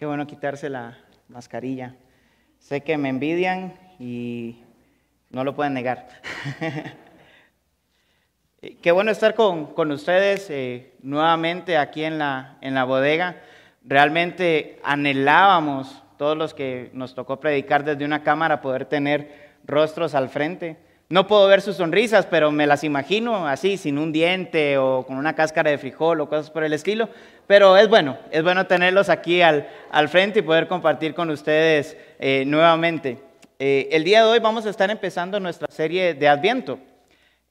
Qué bueno quitarse la mascarilla. Sé que me envidian y no lo pueden negar. Qué bueno estar con, ustedes eh, nuevamente aquí en la, en la bodega. Realmente anhelábamos, todos los que nos tocó predicar desde una cámara, poder tener rostros al frente. No puedo ver sus sonrisas, pero me las imagino así, sin un diente o con una cáscara de frijol o cosas por el estilo. Pero es bueno, es bueno tenerlos aquí al, al frente y poder compartir con ustedes eh, nuevamente. Eh, el día de hoy vamos a estar empezando nuestra serie de Adviento.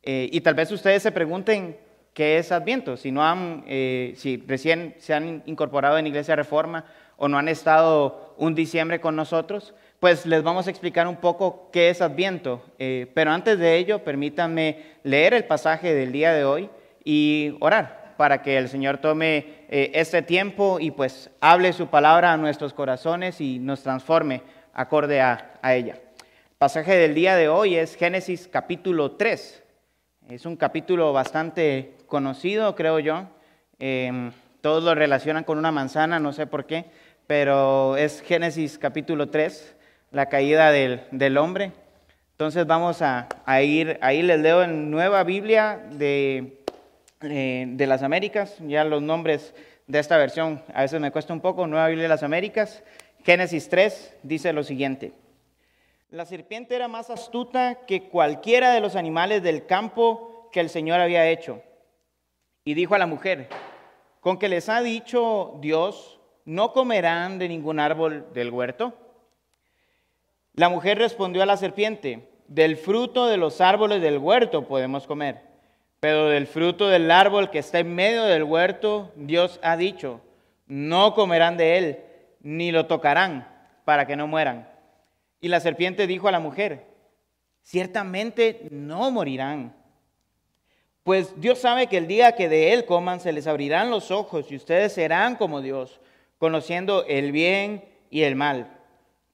Eh, y tal vez ustedes se pregunten qué es Adviento, si, no han, si recién se han incorporado en Iglesia Reforma o no han estado un diciembre con nosotros pues les vamos a explicar un poco qué es Adviento. Eh, pero antes de ello, permítanme leer el pasaje del día de hoy y orar para que el Señor tome eh, este tiempo y pues hable su palabra a nuestros corazones y nos transforme acorde a, ella. El pasaje del día de hoy es Génesis capítulo 3. Es un capítulo bastante conocido, creo yo. Em, todos lo relacionan con una manzana, no sé por qué, pero es Génesis capítulo 3 la caída del, hombre. Entonces vamos a, ir, ahí les leo en Nueva Biblia de, eh, de las Américas, ya los nombres de esta versión a veces me cuesta un poco, Nueva Biblia de las Américas, Génesis 3 dice lo siguiente. La serpiente era más astuta que cualquiera de los animales del campo que el Señor había hecho. Y dijo a la mujer, con que les ha dicho Dios, no comerán de ningún árbol del huerto. La mujer respondió a la serpiente, del fruto de los árboles del huerto podemos comer, pero del fruto del árbol que está en medio del huerto, Dios ha dicho, no comerán de él, ni lo tocarán, para que no mueran. Y la serpiente dijo a la mujer, ciertamente no morirán. Pues Dios sabe que el día que de él coman se les abrirán los ojos y ustedes serán como Dios, conociendo el bien y el mal.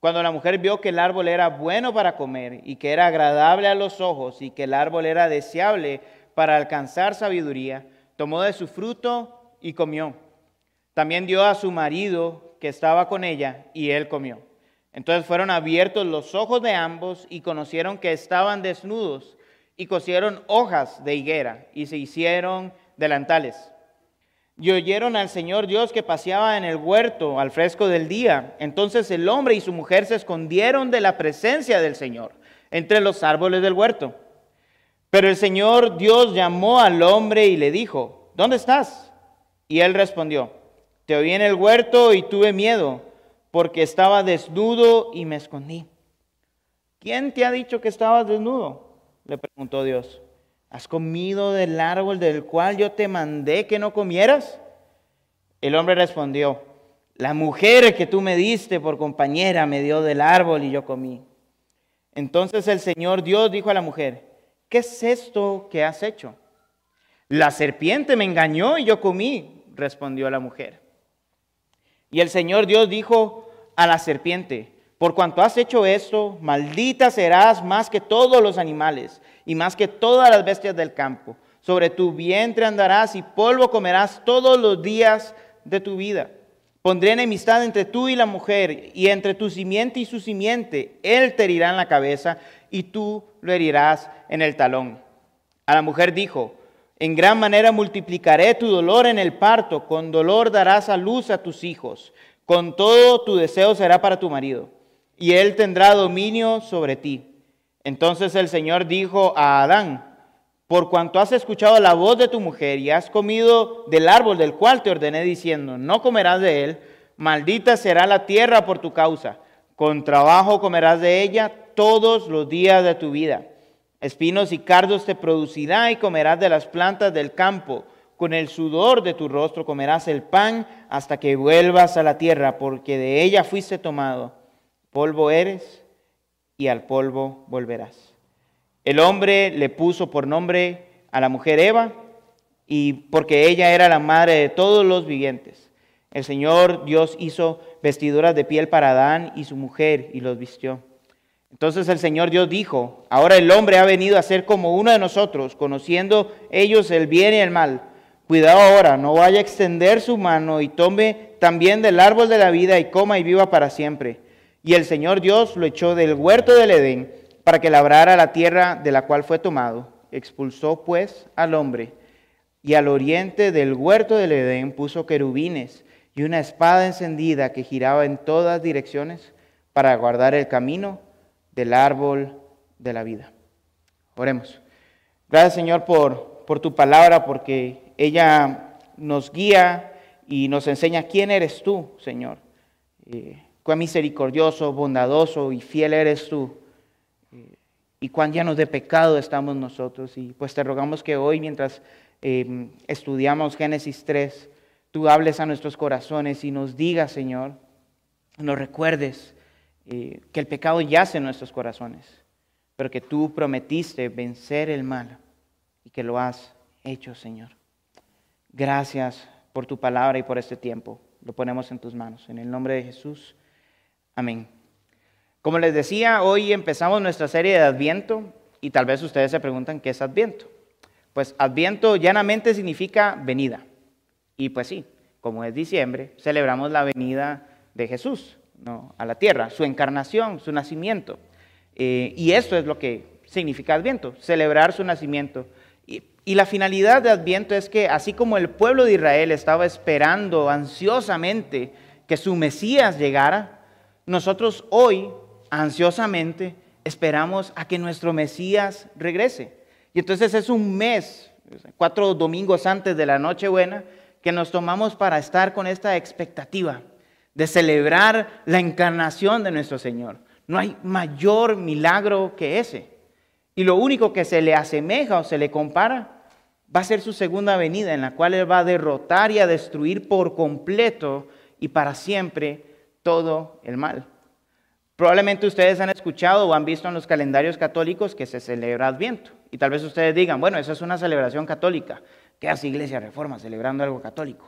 Cuando la mujer vio que el árbol era bueno para comer y que era agradable a los ojos y que el árbol era deseable para alcanzar sabiduría, tomó de su fruto y comió. También dio a su marido que estaba con ella y él comió. Entonces fueron abiertos los ojos de ambos y conocieron que estaban desnudos y cosieron hojas de higuera y se hicieron delantales. Y oyeron al Señor Dios que paseaba en el huerto al fresco del día. Entonces el hombre y su mujer se escondieron de la presencia del Señor entre los árboles del huerto. Pero el Señor Dios llamó al hombre y le dijo, ¿dónde estás? Y él respondió, te oí en el huerto y tuve miedo porque estaba desnudo y me escondí. ¿Quién te ha dicho que estabas desnudo? Le preguntó Dios. ¿Has comido del árbol del cual yo te mandé que no comieras? El hombre respondió, la mujer que tú me diste por compañera me dio del árbol y yo comí. Entonces el Señor Dios dijo a la mujer, ¿qué es esto que has hecho? La serpiente me engañó y yo comí, respondió la mujer. Y el Señor Dios dijo a la serpiente, por cuanto has hecho esto, maldita serás más que todos los animales y más que todas las bestias del campo. Sobre tu vientre andarás y polvo comerás todos los días de tu vida. Pondré enemistad entre tú y la mujer, y entre tu simiente y su simiente. Él te herirá en la cabeza y tú lo herirás en el talón. A la mujer dijo, en gran manera multiplicaré tu dolor en el parto, con dolor darás a luz a tus hijos, con todo tu deseo será para tu marido y él tendrá dominio sobre ti. Entonces el Señor dijo a Adán, por cuanto has escuchado la voz de tu mujer y has comido del árbol del cual te ordené diciendo, no comerás de él, maldita será la tierra por tu causa, con trabajo comerás de ella todos los días de tu vida. Espinos y cardos te producirá y comerás de las plantas del campo. Con el sudor de tu rostro comerás el pan hasta que vuelvas a la tierra, porque de ella fuiste tomado polvo eres y al polvo volverás. El hombre le puso por nombre a la mujer Eva, y porque ella era la madre de todos los vivientes. El Señor Dios hizo vestiduras de piel para Adán y su mujer y los vistió. Entonces el Señor Dios dijo, ahora el hombre ha venido a ser como uno de nosotros, conociendo ellos el bien y el mal. Cuidado ahora, no vaya a extender su mano y tome también del árbol de la vida y coma y viva para siempre. Y el Señor Dios lo echó del huerto del Edén para que labrara la tierra de la cual fue tomado. Expulsó pues al hombre y al oriente del huerto del Edén puso querubines y una espada encendida que giraba en todas direcciones para guardar el camino del árbol de la vida. Oremos. Gracias Señor por, tu palabra, porque ella nos guía y nos enseña quién eres tú, Señor. Eh, cuán misericordioso, bondadoso y fiel eres tú. Y cuán llenos de pecado estamos nosotros. Y pues te rogamos que hoy, mientras em, estudiamos Génesis 3, tú hables a nuestros corazones y nos digas, Señor, nos recuerdes eh, que el pecado yace en nuestros corazones, pero que tú prometiste vencer el mal y que lo has hecho, Señor. Gracias por tu palabra y por este tiempo. Lo ponemos en tus manos. En el nombre de Jesús. Amén. Como les decía, hoy empezamos nuestra serie de Adviento y tal vez ustedes se preguntan qué es Adviento. Pues Adviento llanamente significa venida. Y pues sí, como es diciembre, celebramos la venida de Jesús a la tierra, su encarnación, su nacimiento. Eh, y esto es lo que significa Adviento, celebrar su nacimiento. Y la finalidad de Adviento es que así como el pueblo de Israel estaba esperando ansiosamente que su Mesías llegara, nosotros hoy ansiosamente esperamos a que nuestro Mesías regrese. Y entonces es un mes, cuatro domingos antes de la Nochebuena, que nos tomamos para estar con esta expectativa de celebrar la encarnación de nuestro Señor. No hay mayor milagro que ese. Y lo único que se le asemeja o se le compara va a ser su segunda venida en la cual Él va a derrotar y a destruir por completo y para siempre todo el mal. Probablemente ustedes han escuchado o han visto en los calendarios católicos que se celebra Adviento. Y tal vez ustedes digan, bueno, eso es una celebración católica. ¿Qué hace Iglesia Reforma celebrando algo católico?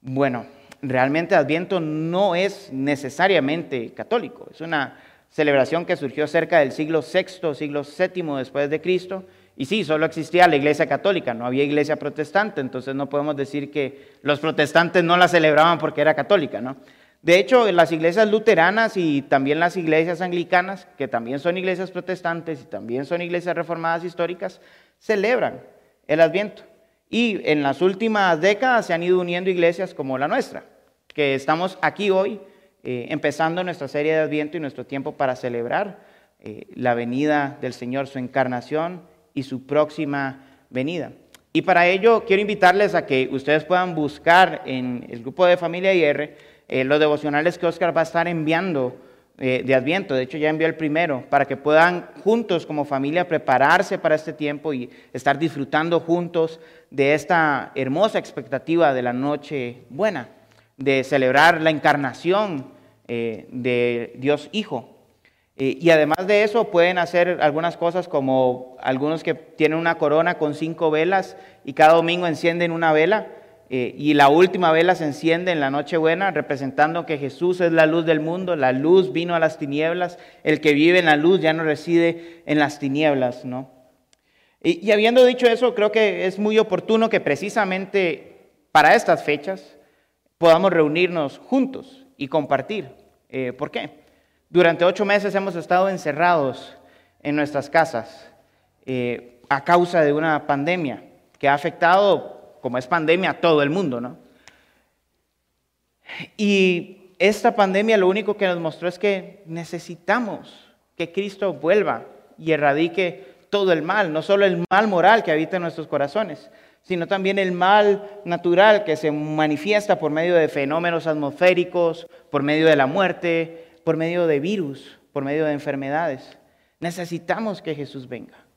Bueno, realmente Adviento no es necesariamente católico. Es una celebración que surgió cerca del siglo VI, siglo VII después de Cristo y sí, solo existía la iglesia católica, no había iglesia protestante, entonces no podemos decir que los protestantes no la celebraban porque era católica, ¿no? De hecho, las iglesias luteranas y también las iglesias anglicanas, que también son iglesias protestantes y también son iglesias reformadas históricas, celebran el Adviento. Y en las últimas décadas se han ido uniendo iglesias como la nuestra, que estamos aquí hoy eh, empezando nuestra serie de Adviento y nuestro tiempo para celebrar eh, la venida del Señor, su encarnación y su próxima venida. Y para ello quiero invitarles a que ustedes puedan buscar en el grupo de Familia IR eh, los devocionales que Oscar va a estar enviando eh, de Adviento. De hecho, ya envió el primero, para que puedan juntos como familia prepararse para este tiempo y estar disfrutando juntos de esta hermosa expectativa de la noche buena, de celebrar la encarnación eh, de Dios Hijo. Eh, y además de eso pueden hacer algunas cosas como algunos que tienen una corona con cinco velas y cada domingo encienden una vela eh, y la última vela se enciende en la Nochebuena representando que Jesús es la luz del mundo, la luz vino a las tinieblas, el que vive en la luz ya no reside en las tinieblas, ¿no? Y, habiendo dicho eso, creo que es muy oportuno que precisamente para estas fechas podamos reunirnos juntos y compartir. Eh, ¿Por qué? Durante ocho meses hemos estado encerrados en nuestras casas eh, a causa de una pandemia que ha afectado, como es pandemia, todo el mundo, ¿no? Y esta pandemia lo único que nos mostró es que necesitamos que Cristo vuelva y erradique todo el mal, no solo el mal moral que habita en nuestros corazones, sino también el mal natural que se manifiesta por medio de fenómenos atmosféricos, por medio de la muerte, por medio de virus, por medio de enfermedades. Necesitamos que Jesús venga.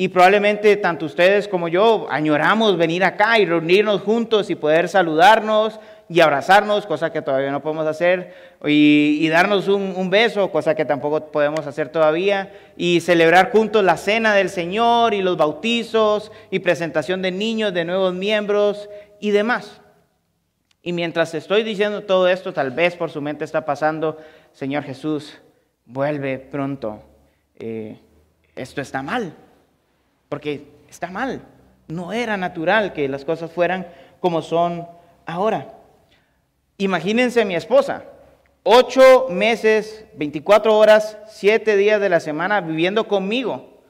Y probablemente tanto ustedes como yo añoramos venir acá y reunirnos juntos y poder saludarnos y abrazarnos, cosa que todavía no podemos hacer, y, darnos un, beso, cosa que tampoco podemos hacer todavía, y celebrar juntos la cena del Señor y los bautizos y presentación de niños, de nuevos miembros y demás. Y mientras estoy diciendo todo esto, tal vez por su mente está pasando, Señor Jesús, vuelve pronto. Eh, esto está mal, porque está mal. No era natural que las cosas fueran como son ahora. Imagínense mi esposa, ocho meses, 24 horas, siete días de la semana viviendo conmigo.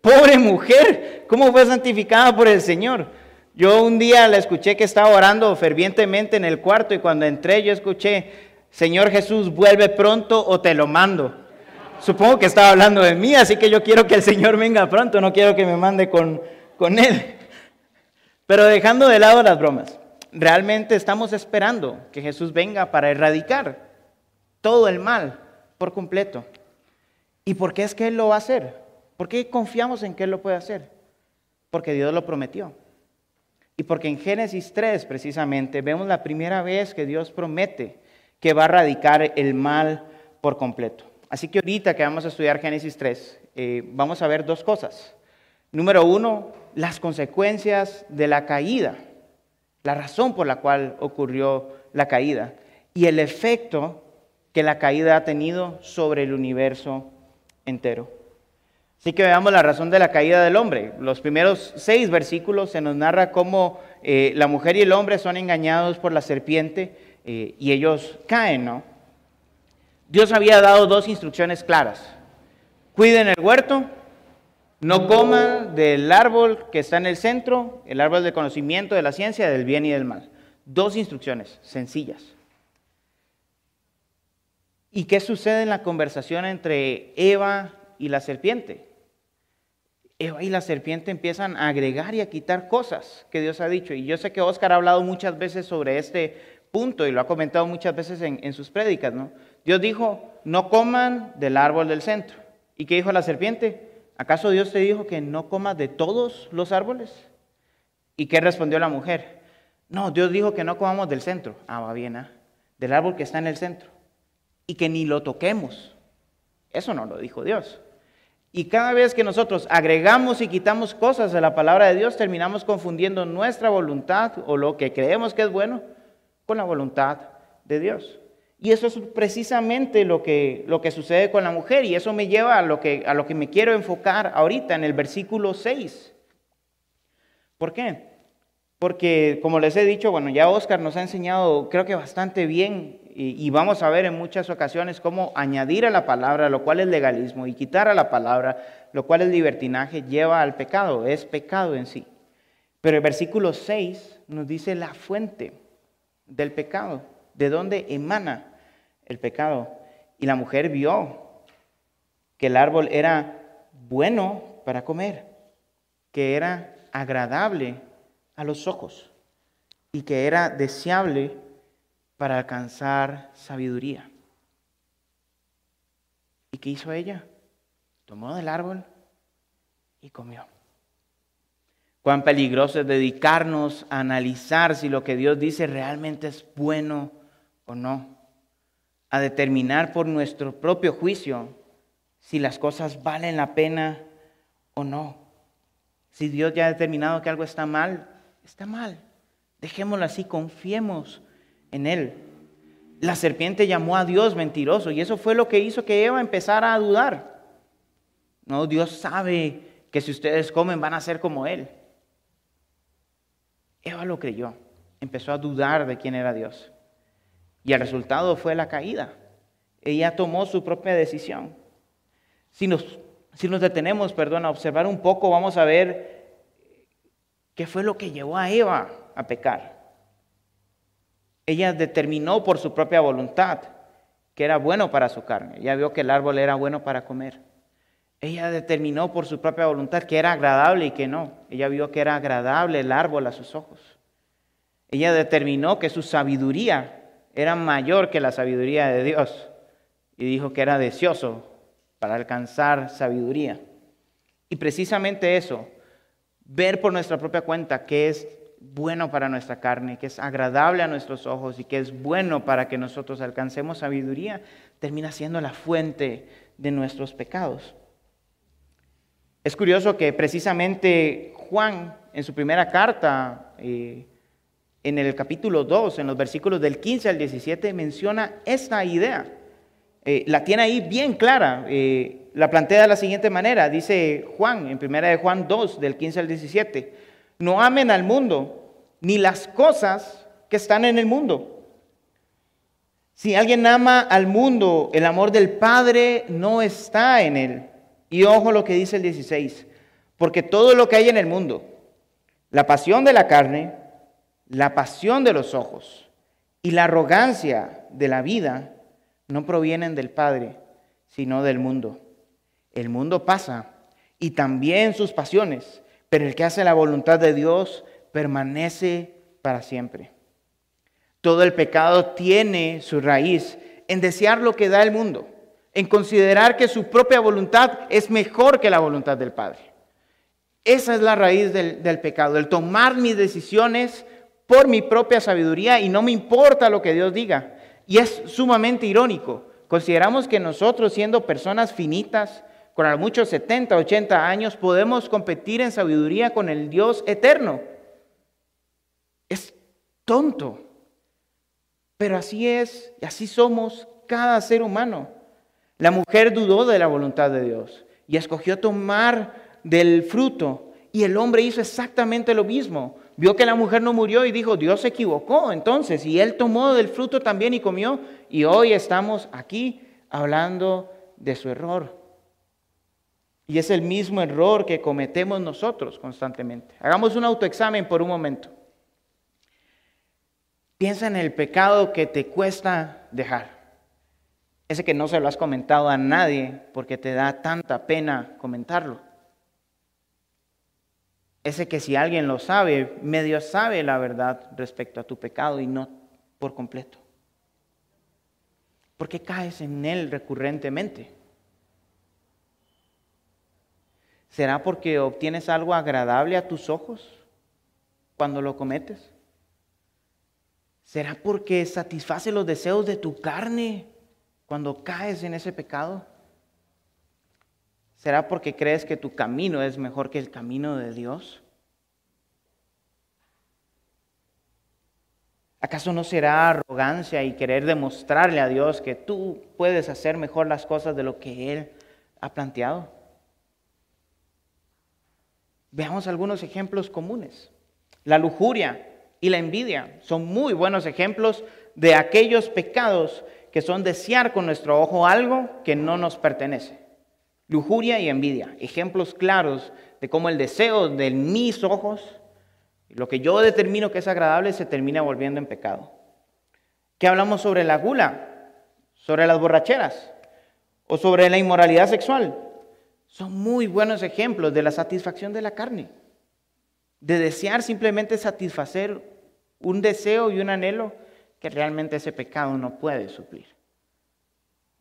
Pobre mujer, ¿cómo fue santificada por el Señor? Yo un día la escuché que estaba orando fervientemente en el cuarto y cuando entré yo escuché, Señor Jesús, vuelve pronto o te lo mando. Supongo que estaba hablando de mí, así que yo quiero que el Señor venga pronto, no quiero que me mande con, con Él. Pero dejando de lado las bromas, realmente estamos esperando que Jesús venga para erradicar todo el mal por completo. ¿Y por qué es que Él lo va a hacer? ¿Por qué confiamos en que Él lo puede hacer? Porque Dios lo prometió. Y porque en Génesis 3 precisamente vemos la primera vez que Dios promete que va a erradicar el mal por completo. Así que ahorita que vamos a estudiar Génesis 3, eh, vamos a ver dos cosas. Número uno, las consecuencias de la caída, la razón por la cual ocurrió la caída y el efecto que la caída ha tenido sobre el universo entero. Así que veamos la razón de la caída del hombre. Los primeros seis versículos se nos narra cómo eh, la mujer y el hombre son engañados por la serpiente eh, y ellos caen, ¿no? Dios había dado dos instrucciones claras. Cuiden el huerto no coman del árbol que está en el centro, el árbol del conocimiento de la ciencia, del bien y del mal. Dos instrucciones sencillas. ¿Y qué sucede en la conversación entre Eva y la serpiente? Eva y la serpiente empiezan a agregar y a quitar cosas que Dios ha dicho. Y yo sé que Oscar ha hablado muchas veces sobre este punto y lo ha comentado muchas veces en, en sus prédicas. ¿no? Dios dijo, no coman del árbol del centro. ¿Y qué dijo la serpiente? ¿acaso Dios te dijo que no comas de todos los árboles? ¿Y qué respondió la mujer? No, Dios dijo que no comamos del centro. Ah, va bien, ¿ah? del árbol que está en el centro. Y que ni lo toquemos. Eso no lo dijo Dios. Y cada vez que nosotros agregamos y quitamos cosas de la palabra de Dios, terminamos confundiendo nuestra voluntad o lo que creemos que es bueno con la voluntad de Dios. Y eso es precisamente lo que, lo que sucede con la mujer y eso me lleva a lo, que, a lo que me quiero enfocar ahorita en el versículo 6. ¿Por qué? Porque, como les he dicho, bueno, ya Oscar nos ha enseñado, creo que bastante bien, y, vamos a ver en muchas ocasiones cómo añadir a la palabra, lo cual es legalismo, y quitar a la palabra, lo cual es libertinaje, lleva al pecado, es pecado en sí. Pero el versículo 6 nos dice la fuente del pecado, de dónde emana el pecado. Y la mujer vio que el árbol era bueno para comer, que era agradable a los ojos y que era deseable para alcanzar sabiduría. ¿Y qué hizo ella? Tomó del árbol y comió. Cuán peligroso es dedicarnos a analizar si lo que Dios dice realmente es bueno o no a determinar por nuestro propio juicio si las cosas valen la pena o no. Si Dios ya ha determinado que algo está mal, está mal. Dejémoslo así, confiemos en Él. La serpiente llamó a Dios mentiroso y eso fue lo que hizo que Eva empezara a dudar. No, Dios sabe que si ustedes comen van a ser como Él. Eva lo creyó, empezó a dudar de quién era Dios. Y el resultado fue la caída. Ella tomó su propia decisión. Si nos, si nos detenemos, perdón, a observar un poco, vamos a ver qué fue lo que llevó a Eva a pecar. Ella determinó por su propia voluntad que era bueno para su carne. Ella vio que el árbol era bueno para comer. Ella determinó por su propia voluntad que era agradable y que no. Ella vio que era agradable el árbol a sus ojos. Ella determinó que su sabiduría era mayor que la sabiduría de Dios y dijo que era deseoso para alcanzar sabiduría. Y precisamente eso, ver por nuestra propia cuenta que es bueno para nuestra carne, que es agradable a nuestros ojos y que es bueno para que nosotros alcancemos sabiduría, termina siendo la fuente de nuestros pecados. Es curioso que precisamente Juan en su primera carta, eh, en el capítulo 2, en los versículos del 15 al 17, menciona esta idea. Eh, la tiene ahí bien clara. Eh, la plantea de la siguiente manera. Dice Juan, en primera de Juan 2, del 15 al 17. No amen al mundo, ni las cosas que están en el mundo. Si alguien ama al mundo, el amor del Padre no está en él. Y ojo lo que dice el 16, porque todo lo que hay en el mundo, la pasión de la carne, la pasión de los ojos y la arrogancia de la vida, no provienen del Padre, sino del mundo. El mundo pasa y también sus pasiones, pero el que hace la voluntad de Dios permanece para siempre. Todo el pecado tiene su raíz en desear lo que da el mundo, en considerar que su propia voluntad es mejor que la voluntad del Padre. Esa es la raíz del, pecado, el tomar mis decisiones por mi propia sabiduría y no me importa lo que Dios diga. Y es sumamente irónico. Consideramos que nosotros, siendo personas finitas, con a muchos 70, 80 años, podemos competir en sabiduría con el Dios eterno. Es tonto. Pero así es, así somos cada ser humano. La mujer dudó de la voluntad de Dios y escogió tomar del fruto. Y el hombre hizo exactamente lo mismo. Vio que la mujer no murió y dijo, Dios se equivocó entonces. Y él tomó del fruto también y comió. Y hoy estamos aquí hablando de su error. Y es el mismo error que cometemos nosotros constantemente. Hagamos un autoexamen por un momento. Piensa en el pecado que te cuesta dejar. Ese que no se lo has comentado a nadie porque te da tanta pena comentarlo. Ese que si alguien lo sabe, medio sabe la verdad respecto a tu pecado y no por completo. ¿Por qué caes en él recurrentemente? ¿Será porque obtienes algo agradable a tus ojos cuando lo cometes? ¿Será porque satisface los deseos de tu carne cuando caes en ese pecado? ¿Será porque crees que tu camino es mejor que el camino de Dios? ¿Acaso no será arrogancia y querer demostrarle a Dios que tú puedes hacer mejor las cosas de lo que Él ha planteado? Veamos algunos ejemplos comunes. La lujuria y la envidia son muy buenos ejemplos de aquellos pecados que son desear con nuestro ojo algo que no nos pertenece. Lujuria y envidia, ejemplos claros de cómo el deseo de mis ojos, lo que yo determino que es agradable, se termina volviendo en pecado. ¿Qué hablamos sobre la gula? ¿Sobre las borracheras? ¿O sobre la inmoralidad sexual? Son muy buenos ejemplos de la satisfacción de la carne, de desear simplemente satisfacer un deseo y un anhelo que realmente ese pecado no puede suplir.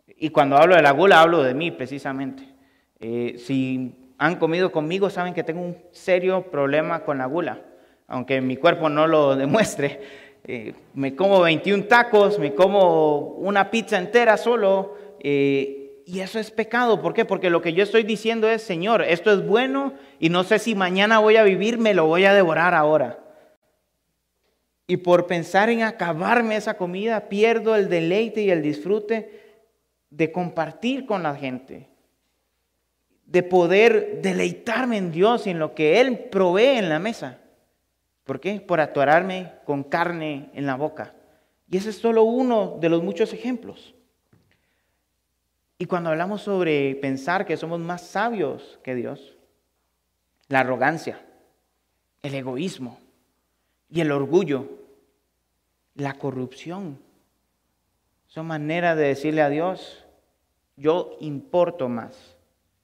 Y cuando hablo de la gula, hablo de mí precisamente. Eh, si han comido conmigo, saben que tengo un serio problema con la gula, aunque mi cuerpo no lo demuestre. Eh, me como 21 tacos, me como una pizza entera solo, eh, y eso es pecado. ¿Por qué? Porque lo que yo estoy diciendo es, Señor, esto es bueno y no sé si mañana voy a vivir, me lo voy a devorar ahora. Y por pensar en acabarme esa comida, pierdo el deleite y el disfrute de compartir con la gente, de poder deleitarme en Dios y en lo que Él provee en la mesa. ¿Por qué? Por atorarme con carne en la boca. Y ese es solo uno de los muchos ejemplos. Y cuando hablamos sobre pensar que somos más sabios que Dios, la arrogancia, el egoísmo, y el orgullo, la corrupción. Son maneras de decirle a Dios, yo importo más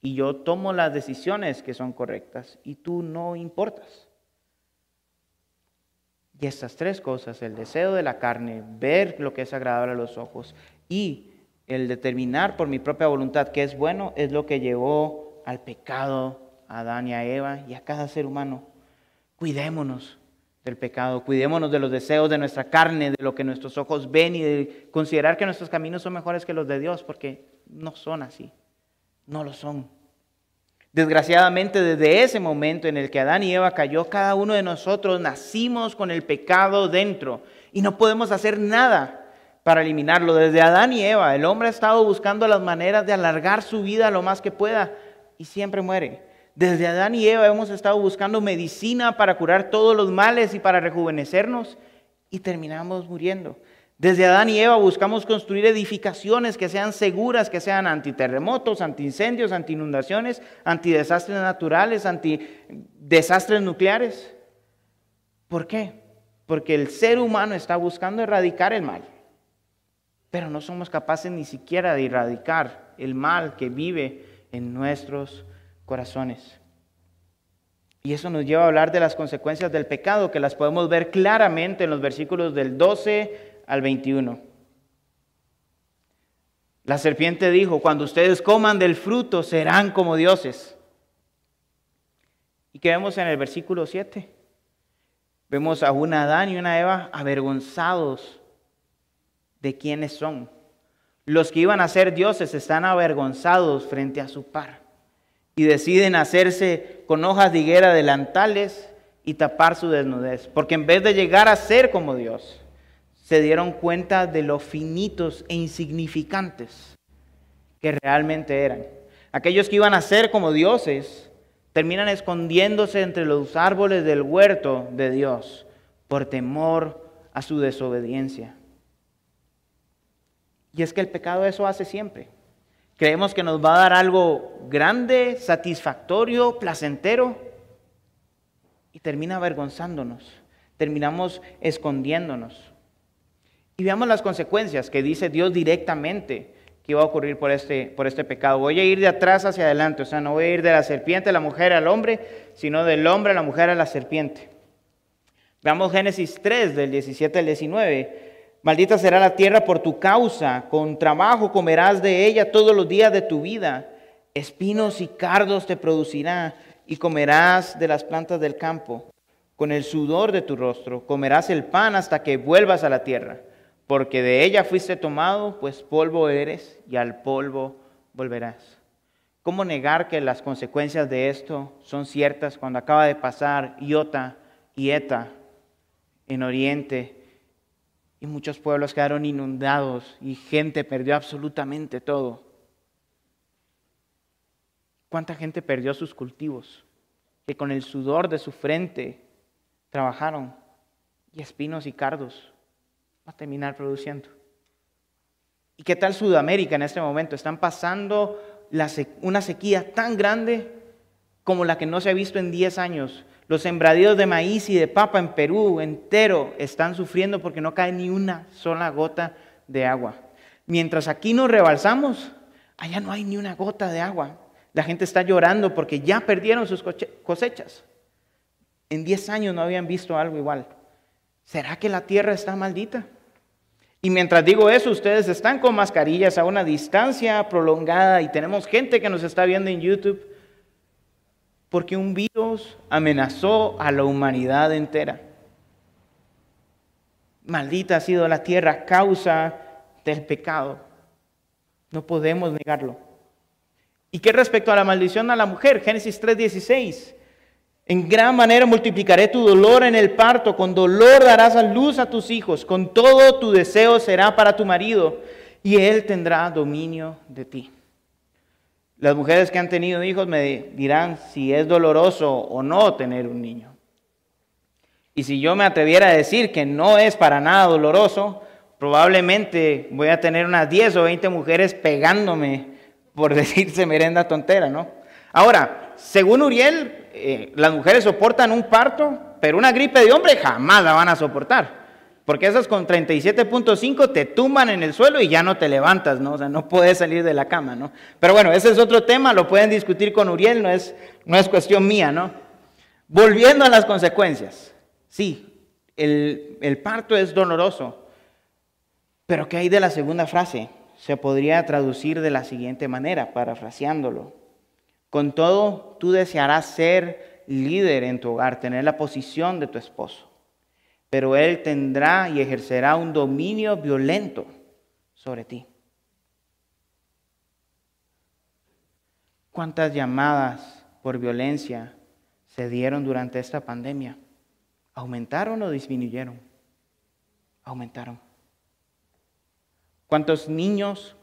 y yo tomo las decisiones que son correctas y tú no importas. Y estas tres cosas, el deseo de la carne, ver lo que es agradable a los ojos y el determinar por mi propia voluntad que es bueno, es lo que llevó al pecado a Adán y a Eva y a cada ser humano. Cuidémonos del pecado, cuidémonos de los deseos de nuestra carne, de lo que nuestros ojos ven y de considerar que nuestros caminos son mejores que los de Dios, porque no son así, no lo son. Desgraciadamente, desde ese momento en el que Adán y Eva cayó, cada uno de nosotros nacimos con el pecado dentro y no podemos hacer nada para eliminarlo. Desde Adán y Eva, el hombre ha estado buscando las maneras de alargar su vida lo más que pueda y siempre muere. Desde Adán y Eva hemos estado buscando medicina para curar todos los males y para rejuvenecernos y terminamos muriendo. Desde Adán y Eva buscamos construir edificaciones que sean seguras, que sean antiterremotos, antiincendios, anti-inundaciones, antidesastres naturales, antidesastres nucleares. ¿Por qué? Porque el ser humano está buscando erradicar el mal, pero no somos capaces ni siquiera de erradicar el mal que vive en nuestros corazones. Y eso nos lleva a hablar de las consecuencias del pecado, que las podemos ver claramente en los versículos del 12 al 21. La serpiente dijo, cuando ustedes coman del fruto serán como dioses. ¿Y qué vemos en el versículo 7? Vemos a un Adán y una Eva avergonzados de quiénes son. Los que iban a ser dioses están avergonzados frente a su par y deciden hacerse con hojas de higuera delantales y tapar su desnudez, porque en vez de llegar a ser como Dios, se dieron cuenta de lo finitos e insignificantes que realmente eran. Aquellos que iban a ser como dioses terminan escondiéndose entre los árboles del huerto de Dios por temor a su desobediencia. Y es que el pecado eso hace siempre. Creemos que nos va a dar algo grande, satisfactorio, placentero, y termina avergonzándonos, terminamos escondiéndonos. Y veamos las consecuencias que dice Dios directamente que va a ocurrir por este, por este pecado. Voy a ir de atrás hacia adelante, o sea, no voy a ir de la serpiente a la mujer al hombre, sino del hombre a la mujer a la serpiente. Veamos Génesis 3, del 17 al 19. Maldita será la tierra por tu causa, con trabajo comerás de ella todos los días de tu vida. Espinos y cardos te producirá y comerás de las plantas del campo. Con el sudor de tu rostro comerás el pan hasta que vuelvas a la tierra porque de ella fuiste tomado, pues polvo eres y al polvo volverás. ¿Cómo negar que las consecuencias de esto son ciertas cuando acaba de pasar Iota y Eta en Oriente y muchos pueblos quedaron inundados y gente perdió absolutamente todo? ¿Cuánta gente perdió sus cultivos? Que con el sudor de su frente trabajaron y espinos y cardos a terminar produciendo. ¿Y qué tal Sudamérica en este momento? Están pasando una sequía tan grande como la que no se ha visto en 10 años. Los sembradíos de maíz y de papa en Perú entero están sufriendo porque no cae ni una sola gota de agua. Mientras aquí nos rebalsamos, allá no hay ni una gota de agua. La gente está llorando porque ya perdieron sus cosechas. En 10 años no habían visto algo igual. ¿Será que la tierra está maldita? Y mientras digo eso, ustedes están con mascarillas a una distancia prolongada y tenemos gente que nos está viendo en YouTube porque un virus amenazó a la humanidad entera. Maldita ha sido la tierra causa del pecado. No podemos negarlo. ¿Y qué respecto a la maldición a la mujer? Génesis 3:16. En gran manera multiplicaré tu dolor en el parto, con dolor darás a luz a tus hijos, con todo tu deseo será para tu marido, y él tendrá dominio de ti. Las mujeres que han tenido hijos me dirán si es doloroso o no tener un niño. Y si yo me atreviera a decir que no es para nada doloroso, probablemente voy a tener unas 10 o 20 mujeres pegándome por decirse merenda tontera, ¿no? Ahora, según Uriel, eh, las mujeres soportan un parto, pero una gripe de hombre jamás la van a soportar. Porque esas con 37.5 te tumban en el suelo y ya no te levantas, ¿no? O sea, no puedes salir de la cama, ¿no? Pero bueno, ese es otro tema, lo pueden discutir con Uriel, no es, no es cuestión mía, ¿no? Volviendo a las consecuencias. Sí, el, el parto es doloroso, pero ¿qué hay de la segunda frase? Se podría traducir de la siguiente manera, parafraseándolo. Con todo, tú desearás ser líder en tu hogar, tener la posición de tu esposo. Pero él tendrá y ejercerá un dominio violento sobre ti. ¿Cuántas llamadas por violencia se dieron durante esta pandemia? ¿Aumentaron o disminuyeron? Aumentaron. ¿Cuántos niños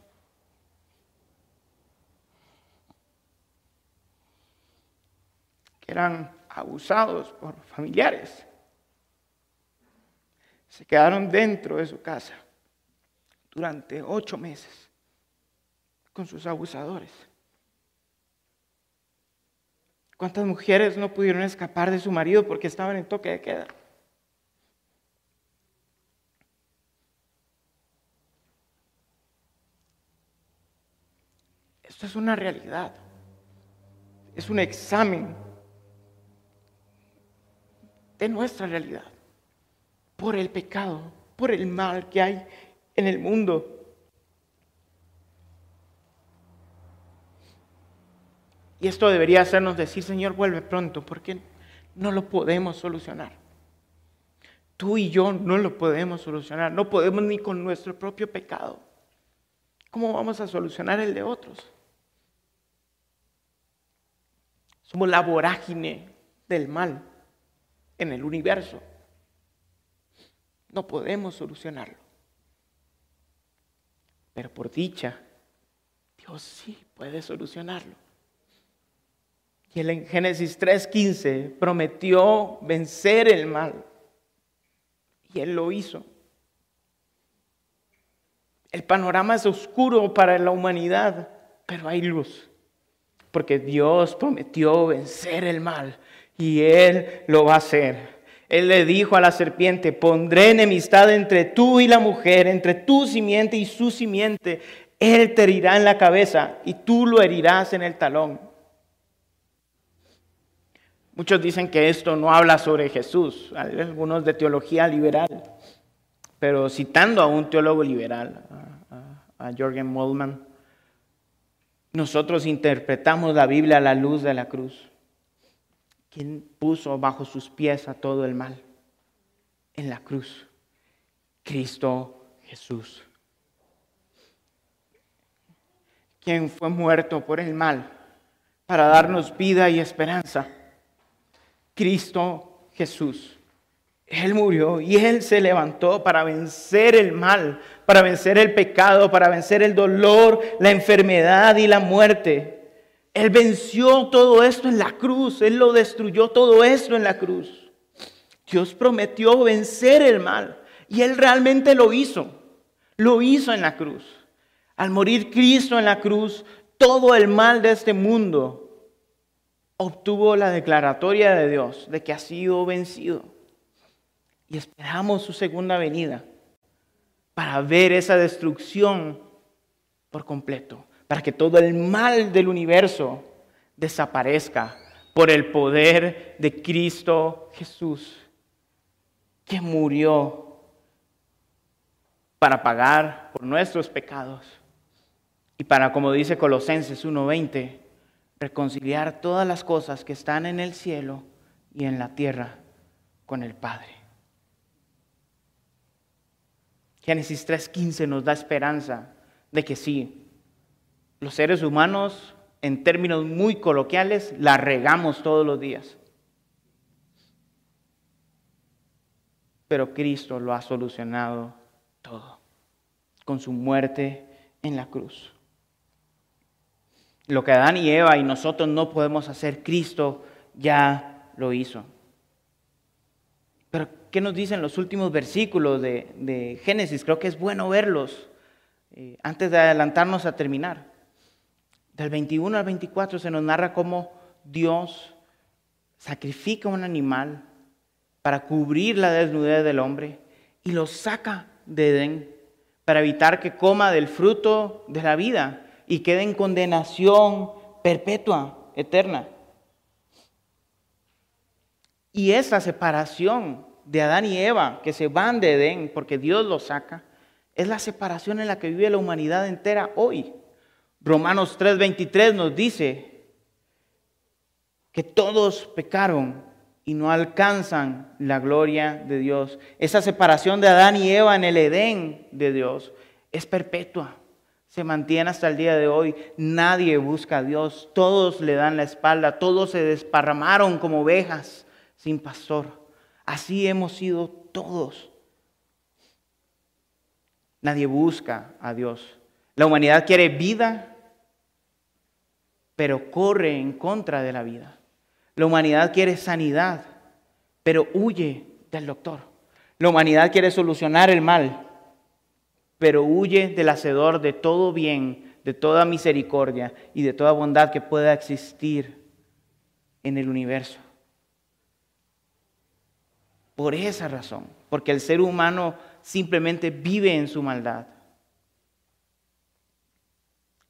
eran abusados por familiares. Se quedaron dentro de su casa durante ocho meses con sus abusadores. ¿Cuántas mujeres no pudieron escapar de su marido porque estaban en toque de queda? Esto es una realidad. Es un examen de nuestra realidad por el pecado, por el mal que hay en el mundo. Y esto debería hacernos decir, Señor, vuelve pronto, porque no lo podemos solucionar. Tú y yo no lo podemos solucionar, no podemos ni con nuestro propio pecado. ¿Cómo vamos a solucionar el de otros? Somos la vorágine del mal en el universo. No podemos solucionarlo. Pero por dicha, Dios sí puede solucionarlo. Y él en Génesis 3:15 prometió vencer el mal. Y él lo hizo. El panorama es oscuro para la humanidad, pero hay luz. Porque Dios prometió vencer el mal y Él lo va a hacer. Él le dijo a la serpiente, pondré enemistad entre tú y la mujer, entre tu simiente y su simiente. Él te herirá en la cabeza y tú lo herirás en el talón. Muchos dicen que esto no habla sobre Jesús, algunos de teología liberal, pero citando a un teólogo liberal, a, Jorgen Mollman, nosotros interpretamos la Biblia a la luz de la cruz. ¿Quién puso bajo sus pies a todo el mal? En la cruz. Cristo Jesús. Quien fue muerto por el mal para darnos vida y esperanza. Cristo Jesús. Él murió y Él se levantó para vencer el mal, para vencer el pecado, para vencer el dolor, la enfermedad y la muerte. Él venció todo esto en la cruz, Él lo destruyó todo esto en la cruz. Dios prometió vencer el mal y Él realmente lo hizo, lo hizo en la cruz. Al morir Cristo en la cruz, todo el mal de este mundo obtuvo la declaratoria de Dios de que ha sido vencido. Y esperamos su segunda venida para ver esa destrucción por completo para que todo el mal del universo desaparezca por el poder de Cristo Jesús, que murió para pagar por nuestros pecados y para, como dice Colosenses 1:20, reconciliar todas las cosas que están en el cielo y en la tierra con el Padre. Génesis 3:15 nos da esperanza de que sí, los seres humanos, en términos muy coloquiales, la regamos todos los días. Pero Cristo lo ha solucionado todo con su muerte en la cruz. Lo que Adán y Eva y nosotros no podemos hacer, Cristo ya lo hizo. Pero, ¿qué nos dicen los últimos versículos de, Génesis? Creo que es bueno verlos eh, antes de adelantarnos a terminar. Del 21 al 24 se nos narra cómo Dios sacrifica un animal para cubrir la desnudez del hombre y lo saca de Edén para evitar que coma del fruto de la vida y quede en condenación perpetua, eterna. Y esa separación de Adán y Eva, que se van de Edén porque Dios los saca, es la separación en la que vive la humanidad entera hoy. Romanos 3:23 nos dice que todos pecaron y no alcanzan la gloria de Dios. Esa separación de Adán y Eva en el Edén de Dios es perpetua. Se mantiene hasta el día de hoy. Nadie busca a Dios. Todos le dan la espalda. Todos se desparramaron como ovejas sin pastor. Así hemos sido todos. Nadie busca a Dios. La humanidad quiere vida, pero corre en contra de la vida. La humanidad quiere sanidad, pero huye del doctor. La humanidad quiere solucionar el mal, pero huye del hacedor de todo bien, de toda misericordia y de toda bondad que pueda existir en el universo. Por esa razón, porque el ser humano simplemente vive en su maldad.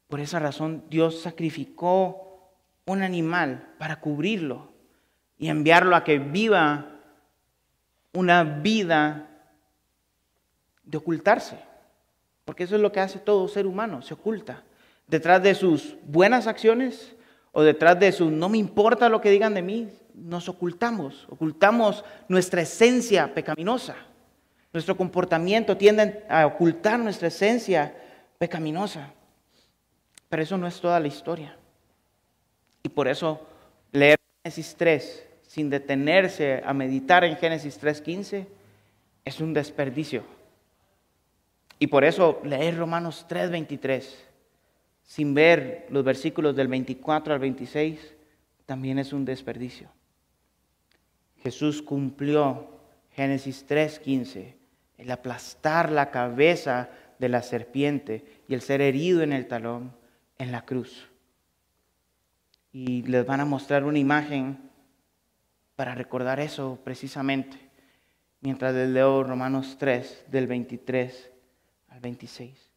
Por esa razón Dios sacrificó un animal para cubrirlo y enviarlo a que viva una vida de ocultarse. Porque eso es lo que hace todo ser humano, se oculta. Detrás de sus buenas acciones o detrás de su no me importa lo que digan de mí, nos ocultamos, ocultamos nuestra esencia pecaminosa. Nuestro comportamiento tiende a ocultar nuestra esencia pecaminosa. Pero eso no es toda la historia. Y por eso leer Génesis 3 sin detenerse a meditar en Génesis 3.15 es un desperdicio. Y por eso leer Romanos 3.23 sin ver los versículos del 24 al 26 también es un desperdicio. Jesús cumplió Génesis 3.15, el aplastar la cabeza de la serpiente y el ser herido en el talón en la cruz. Y les van a mostrar una imagen para recordar eso precisamente, mientras les leo Romanos 3, del 23 al 26.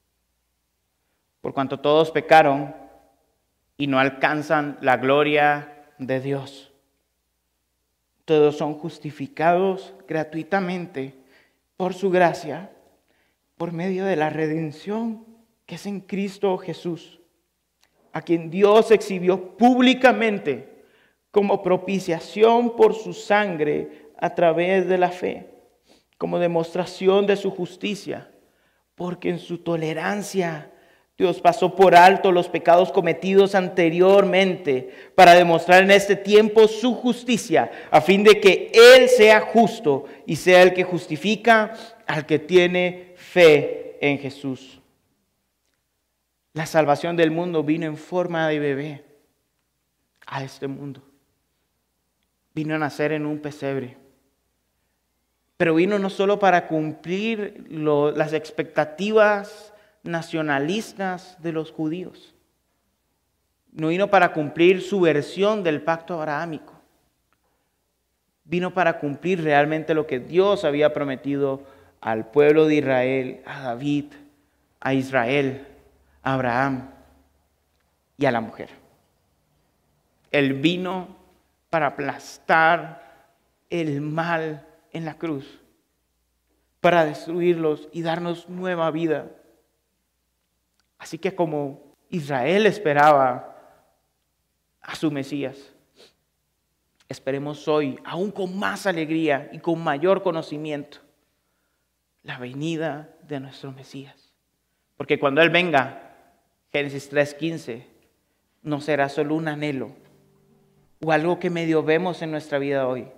Por cuanto todos pecaron y no alcanzan la gloria de Dios, todos son justificados gratuitamente por su gracia, por medio de la redención que es en Cristo Jesús a quien Dios exhibió públicamente como propiciación por su sangre a través de la fe, como demostración de su justicia, porque en su tolerancia Dios pasó por alto los pecados cometidos anteriormente para demostrar en este tiempo su justicia, a fin de que Él sea justo y sea el que justifica al que tiene fe en Jesús. La salvación del mundo vino en forma de bebé a este mundo. Vino a nacer en un pesebre. Pero vino no solo para cumplir las expectativas nacionalistas de los judíos. No vino para cumplir su versión del pacto abrahámico. Vino para cumplir realmente lo que Dios había prometido al pueblo de Israel, a David, a Israel a Abraham y a la mujer. Él vino para aplastar el mal en la cruz, para destruirlos y darnos nueva vida. Así que como Israel esperaba a su Mesías, esperemos hoy, aún con más alegría y con mayor conocimiento, la venida de nuestro Mesías. Porque cuando Él venga, Génesis 3:15, no será solo un anhelo o algo que medio vemos en nuestra vida hoy.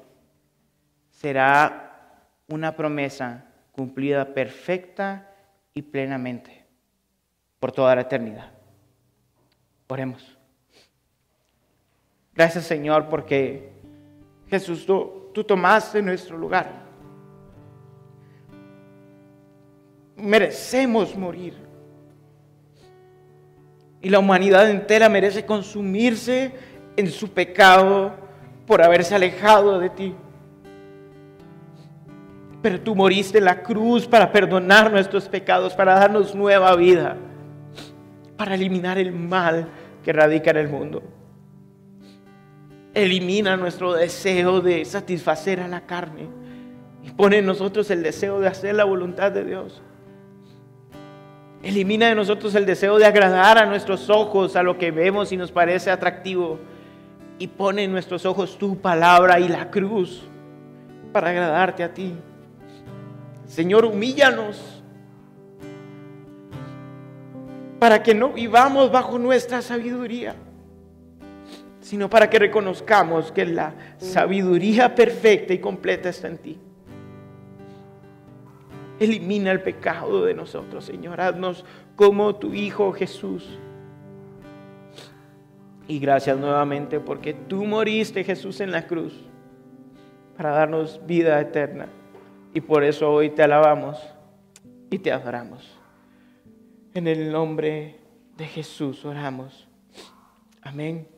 Será una promesa cumplida perfecta y plenamente por toda la eternidad. Oremos. Gracias Señor porque Jesús, tú, tú tomaste nuestro lugar. Merecemos morir y la humanidad entera merece consumirse en su pecado por haberse alejado de ti. Pero tú moriste en la cruz para perdonar nuestros pecados, para darnos nueva vida, para eliminar el mal que radica en el mundo. Elimina nuestro deseo de satisfacer a la carne y pone en nosotros el deseo de hacer la voluntad de Dios. Elimina de nosotros el deseo de agradar a nuestros ojos, a lo que vemos y nos parece atractivo. Y pone en nuestros ojos tu palabra y la cruz para agradarte a ti. Señor, humíllanos para que no vivamos bajo nuestra sabiduría, sino para que reconozcamos que la sabiduría perfecta y completa está en ti. Elimina el pecado de nosotros, Señor. Haznos como tu Hijo Jesús. Y gracias nuevamente porque tú moriste, Jesús, en la cruz para darnos vida eterna. Y por eso hoy te alabamos y te adoramos. En el nombre de Jesús oramos. Amén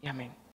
y amén.